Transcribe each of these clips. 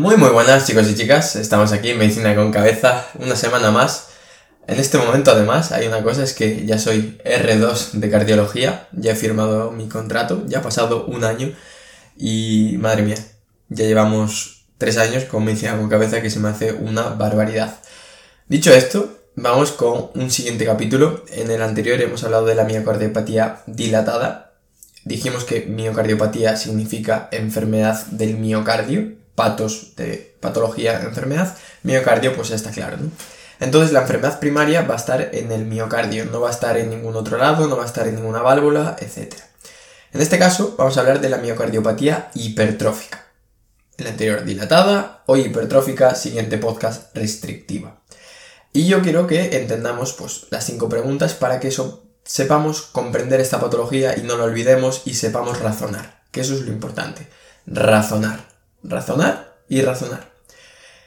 Muy muy buenas chicos y chicas, estamos aquí en Medicina con Cabeza, una semana más. En este momento además hay una cosa, es que ya soy R2 de cardiología, ya he firmado mi contrato, ya ha pasado un año y madre mía, ya llevamos tres años con Medicina con Cabeza que se me hace una barbaridad. Dicho esto, vamos con un siguiente capítulo. En el anterior hemos hablado de la miocardiopatía dilatada. Dijimos que miocardiopatía significa enfermedad del miocardio, patos de patología, enfermedad, miocardio, pues ya está claro. Entonces la enfermedad primaria va a estar en el miocardio, no va a estar en ningún otro lado, no va a estar en ninguna válvula, etc. En este caso vamos a hablar de la miocardiopatía hipertrófica. El anterior dilatada, hoy hipertrófica, siguiente podcast restrictiva. Y yo quiero que entendamos pues las cinco preguntas para que eso sepamos comprender esta patología y no lo olvidemos y sepamos razonar, que eso es lo importante, razonar razonar y razonar.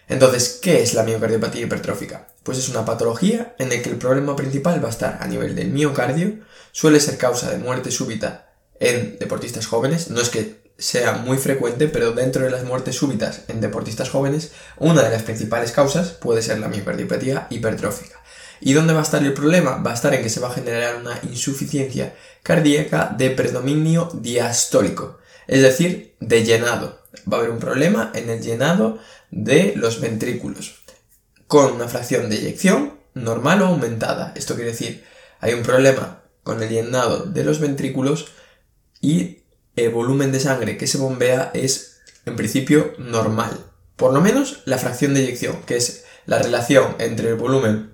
Entonces, ¿qué es la miocardiopatía hipertrófica? Pues es una patología en la que el problema principal va a estar a nivel del miocardio, suele ser causa de muerte súbita en deportistas jóvenes, no es que sea muy frecuente, pero dentro de las muertes súbitas en deportistas jóvenes, una de las principales causas puede ser la miocardiopatía hipertrófica. ¿Y dónde va a estar el problema? Va a estar en que se va a generar una insuficiencia cardíaca de predominio diastólico, es decir, de llenado va a haber un problema en el llenado de los ventrículos con una fracción de eyección normal o aumentada. Esto quiere decir, hay un problema con el llenado de los ventrículos y el volumen de sangre que se bombea es en principio normal. Por lo menos la fracción de eyección, que es la relación entre el volumen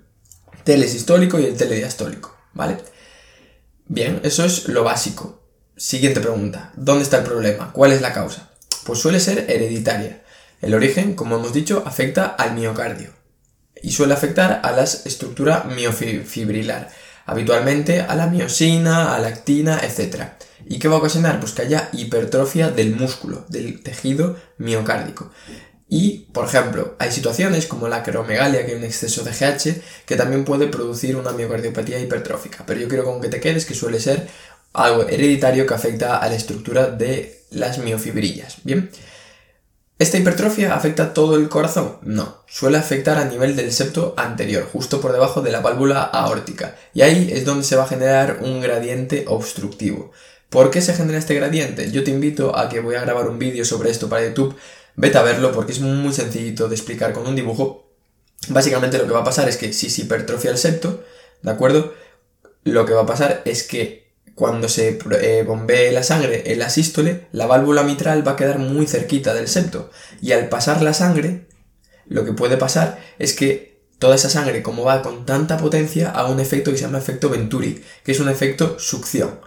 telesistólico y el telediastólico, ¿vale? Bien, eso es lo básico. Siguiente pregunta, ¿dónde está el problema? ¿Cuál es la causa? Pues suele ser hereditaria. El origen, como hemos dicho, afecta al miocardio y suele afectar a la estructura miofibrilar, habitualmente a la miosina, a la actina, etc. ¿Y qué va a ocasionar? Pues que haya hipertrofia del músculo, del tejido miocárdico. Y, por ejemplo, hay situaciones como la acromegalia, que hay un exceso de GH, que también puede producir una miocardiopatía hipertrófica. Pero yo quiero con que te quedes que suele ser algo hereditario que afecta a la estructura de las miofibrillas. Bien. ¿Esta hipertrofia afecta todo el corazón? No, suele afectar a nivel del septo anterior, justo por debajo de la válvula aórtica, y ahí es donde se va a generar un gradiente obstructivo. ¿Por qué se genera este gradiente? Yo te invito a que voy a grabar un vídeo sobre esto para YouTube, vete a verlo porque es muy sencillito de explicar con un dibujo. Básicamente lo que va a pasar es que si se hipertrofia el septo, ¿de acuerdo? Lo que va a pasar es que cuando se eh, bombee la sangre en la sístole, la válvula mitral va a quedar muy cerquita del septo. Y al pasar la sangre, lo que puede pasar es que toda esa sangre, como va con tanta potencia, haga un efecto que se llama efecto Venturi, que es un efecto succión.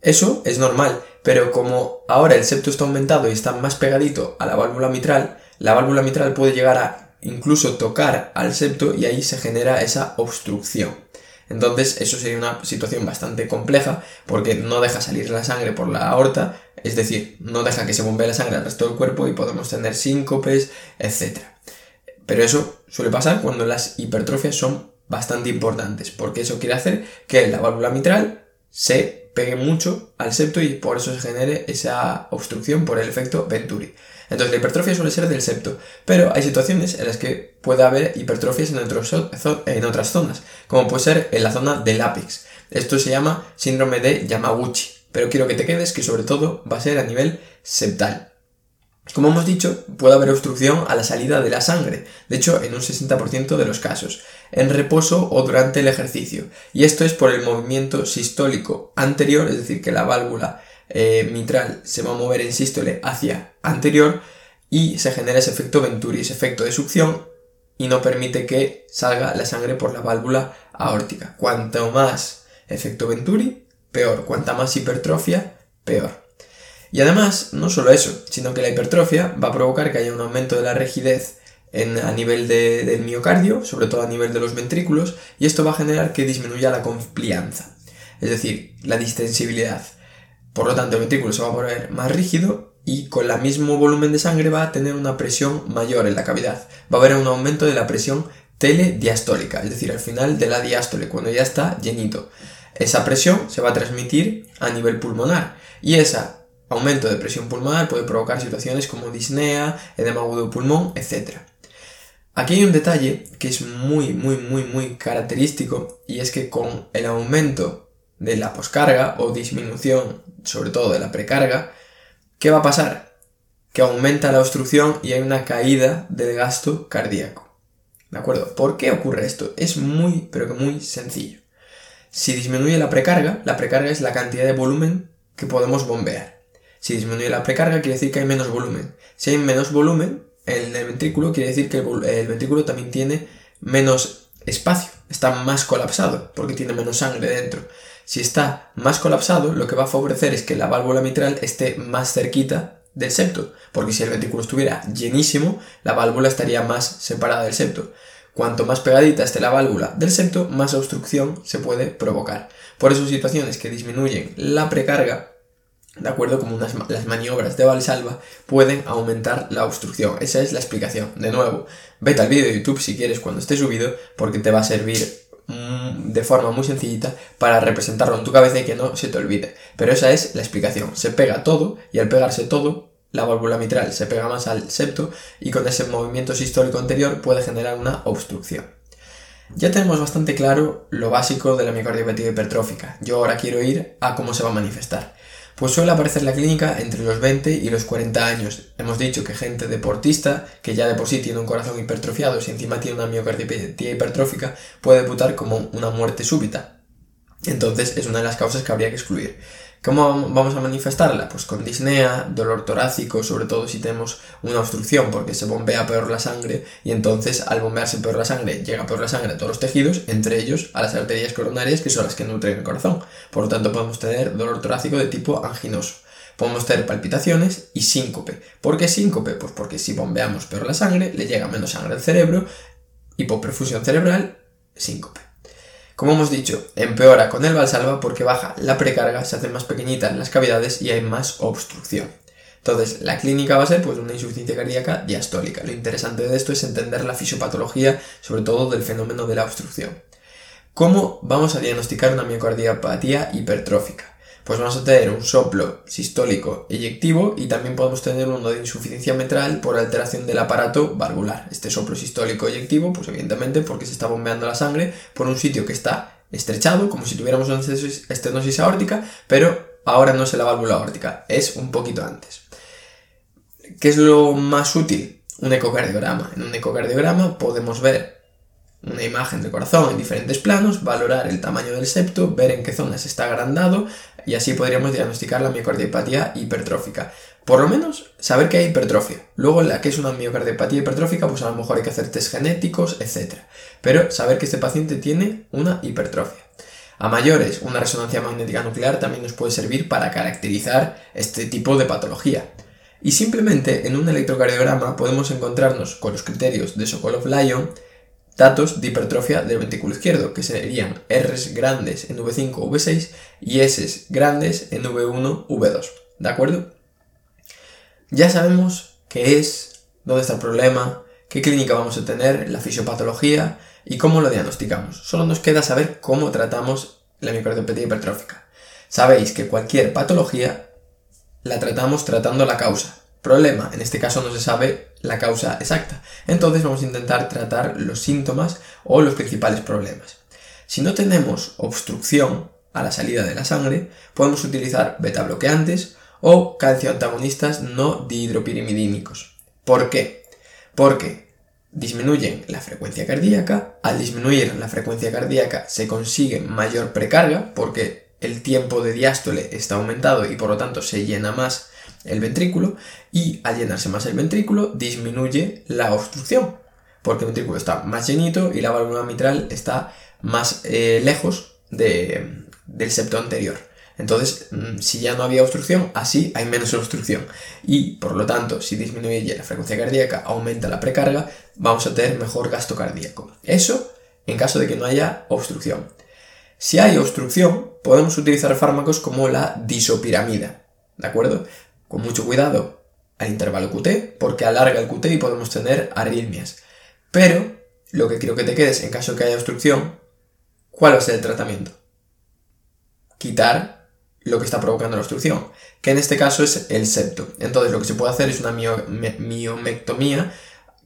Eso es normal, pero como ahora el septo está aumentado y está más pegadito a la válvula mitral, la válvula mitral puede llegar a incluso tocar al septo y ahí se genera esa obstrucción. Entonces, eso sería una situación bastante compleja porque no deja salir la sangre por la aorta, es decir, no deja que se bombee la sangre al resto del cuerpo y podemos tener síncopes, etc. Pero eso suele pasar cuando las hipertrofias son bastante importantes, porque eso quiere hacer que la válvula mitral se pegue mucho al septo y por eso se genere esa obstrucción por el efecto Venturi. Entonces la hipertrofia suele ser del septo, pero hay situaciones en las que puede haber hipertrofias en, otras zonas, como puede ser en la zona del ápex. Esto se llama síndrome de Yamaguchi, pero quiero que te quedes que sobre todo va a ser a nivel septal. Como hemos dicho, puede haber obstrucción a la salida de la sangre, de hecho en un 60% de los casos, en reposo o durante el ejercicio, y esto es por el movimiento sistólico anterior, es decir, que la válvula eh, mitral se va a mover en sístole hacia anterior y se genera ese efecto Venturi, ese efecto de succión y no permite que salga la sangre por la válvula aórtica. Cuanto más efecto Venturi, peor. Cuanta más hipertrofia, peor. Y además, no solo eso, sino que la hipertrofia va a provocar que haya un aumento de la rigidez a nivel del miocardio, sobre todo a nivel de los ventrículos, y esto va a generar que disminuya la complianza, es decir, la distensibilidad. Por lo tanto, el ventrículo se va a poner más rígido y con el mismo volumen de sangre va a tener una presión mayor en la cavidad. Va a haber un aumento de la presión telediastólica, es decir, al final de la diástole, cuando ya está llenito. Esa presión se va a transmitir a nivel pulmonar y esa aumento de presión pulmonar puede provocar situaciones como disnea, edema agudo de pulmón, etc. Aquí hay un detalle que es muy, muy, muy, muy característico y es que con el aumento de la poscarga o disminución, sobre todo de la precarga, ¿qué va a pasar? Que aumenta la obstrucción y hay una caída del gasto cardíaco. ¿De acuerdo? ¿Por qué ocurre esto? Es muy, pero que muy sencillo. Si disminuye la precarga, la precarga es la cantidad de volumen que podemos bombear. Si disminuye la precarga, quiere decir que hay menos volumen. Si hay menos volumen en el ventrículo, quiere decir que el, ventrículo también tiene menos espacio, está más colapsado, porque tiene menos sangre dentro. Si está más colapsado, lo que va a favorecer es que la válvula mitral esté más cerquita del septo, porque si el ventrículo estuviera llenísimo, la válvula estaría más separada del septo. Cuanto más pegadita esté la válvula del septo, más obstrucción se puede provocar. Por eso situaciones que disminuyen la precarga, de acuerdo como las maniobras de Valsalva, pueden aumentar la obstrucción. Esa es la explicación. De nuevo, vete al vídeo de YouTube si quieres cuando esté subido, porque te va a servir de forma muy sencillita para representarlo en tu cabeza y que no se te olvide. Pero esa es la explicación. Se pega todo y al pegarse todo la válvula mitral se pega más al septo y con ese movimiento sistólico anterior puede generar una obstrucción. Ya tenemos bastante claro lo básico de la miocardiopatía hipertrófica. Yo ahora quiero ir a cómo se va a manifestar. Pues suele aparecer la clínica entre los 20 y los 40 años. Hemos dicho que gente deportista, que ya de por sí tiene un corazón hipertrofiado, si encima tiene una miocardiopatía hipertrófica, puede debutar como una muerte súbita. Entonces es una de las causas que habría que excluir. ¿Cómo vamos a manifestarla? Pues con disnea, dolor torácico, sobre todo si tenemos una obstrucción porque se bombea peor la sangre y entonces al bombearse peor la sangre llega peor la sangre a todos los tejidos, entre ellos a las arterias coronarias que son las que nutren el corazón. Por lo tanto podemos tener dolor torácico de tipo anginoso. Podemos tener palpitaciones y síncope. ¿Por qué síncope? Pues porque si bombeamos peor la sangre, le llega menos sangre al cerebro, hipoperfusión cerebral, síncope. Como hemos dicho, empeora con el valsalva porque baja la precarga, se hacen más pequeñitas las cavidades y hay más obstrucción. Entonces, la clínica va a ser pues, una insuficiencia cardíaca diastólica. Lo interesante de esto es entender la fisiopatología, sobre todo del fenómeno de la obstrucción. ¿Cómo vamos a diagnosticar una miocardiopatía hipertrófica? Pues vamos a tener un soplo sistólico eyectivo y también podemos tener uno de insuficiencia mitral por alteración del aparato valvular. Este soplo sistólico eyectivo, pues evidentemente porque se está bombeando la sangre por un sitio que está estrechado, como si tuviéramos una estenosis aórtica, pero ahora no es la válvula aórtica, es un poquito antes. ¿Qué es lo más útil? Un ecocardiograma. En un ecocardiograma podemos ver una imagen del corazón en diferentes planos, valorar el tamaño del septo, ver en qué zonas está agrandado y así podríamos diagnosticar la miocardiopatía hipertrófica. Por lo menos saber que hay hipertrofia. Luego, la que es una miocardiopatía hipertrófica, pues a lo mejor hay que hacer test genéticos, etc. Pero saber que este paciente tiene una hipertrofia. A mayores, una resonancia magnética nuclear también nos puede servir para caracterizar este tipo de patología. Y simplemente en un electrocardiograma podemos encontrarnos con los criterios de Sokolov-Lyon datos de hipertrofia del ventrículo izquierdo, que serían Rs grandes en V5 V6 y S grandes en V1 V2. ¿De acuerdo? Ya sabemos qué es, dónde está el problema, qué clínica vamos a tener, la fisiopatología y cómo lo diagnosticamos. Solo nos queda saber cómo tratamos la miocardiopatía hipertrófica. Sabéis que cualquier patología la tratamos tratando la causa, Problema, en este caso no se sabe la causa exacta. Entonces vamos a intentar tratar los síntomas o los principales problemas. Si no tenemos obstrucción a la salida de la sangre, podemos utilizar beta bloqueantes o calcioantagonistas no dihidropirimidínicos. ¿Por qué? Porque disminuyen la frecuencia cardíaca, al disminuir la frecuencia cardíaca se consigue mayor precarga porque el tiempo de diástole está aumentado y por lo tanto se llena más el ventrículo y al llenarse más el ventrículo disminuye la obstrucción porque el ventrículo está más llenito y la válvula mitral está más eh, lejos de, del septo anterior. Entonces, mm, si ya no había obstrucción, así hay menos obstrucción. Y por lo tanto, si disminuye la frecuencia cardíaca, aumenta la precarga, vamos a tener mejor gasto cardíaco. Eso en caso de que no haya obstrucción. Si hay obstrucción, podemos utilizar fármacos como la disopiramida. ¿De acuerdo? Con mucho cuidado al intervalo QT, porque alarga el QT y podemos tener arritmias. Pero, lo que quiero que te quedes en caso que haya obstrucción, ¿cuál va a ser el tratamiento? Quitar lo que está provocando la obstrucción, que en este caso es el septo. Entonces lo que se puede hacer es una miomectomía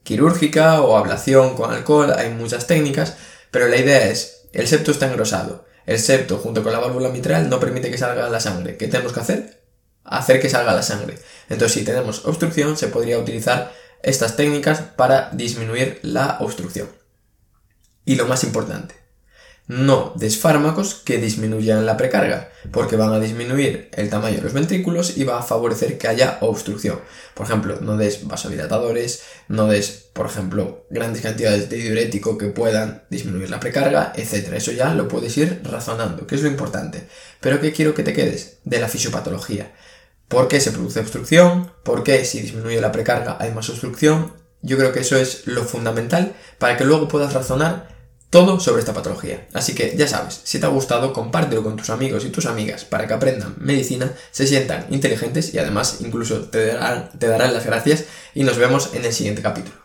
quirúrgica o ablación con alcohol, hay muchas técnicas, pero la idea es, el septo está engrosado, el septo junto con la válvula mitral no permite que salga la sangre. ¿Qué tenemos que hacer? Hacer que salga la sangre. Entonces si tenemos obstrucción se podría utilizar estas técnicas para disminuir la obstrucción. Y lo más importante, no des fármacos que disminuyan la precarga, porque van a disminuir el tamaño de los ventrículos y va a favorecer que haya obstrucción. Por ejemplo, no des vasodilatadores, no des, por ejemplo, grandes cantidades de diurético que puedan disminuir la precarga, etc. Eso ya lo puedes ir razonando, que es lo importante. Pero ¿qué quiero que te quedes? De la fisiopatología. ¿Por qué se produce obstrucción? ¿Por qué si disminuye la precarga hay más obstrucción? Yo creo que eso es lo fundamental para que luego puedas razonar todo sobre esta patología. Así que ya sabes, si te ha gustado, compártelo con tus amigos y tus amigas para que aprendan medicina, se sientan inteligentes y además incluso te darán, te darán las gracias y nos vemos en el siguiente capítulo.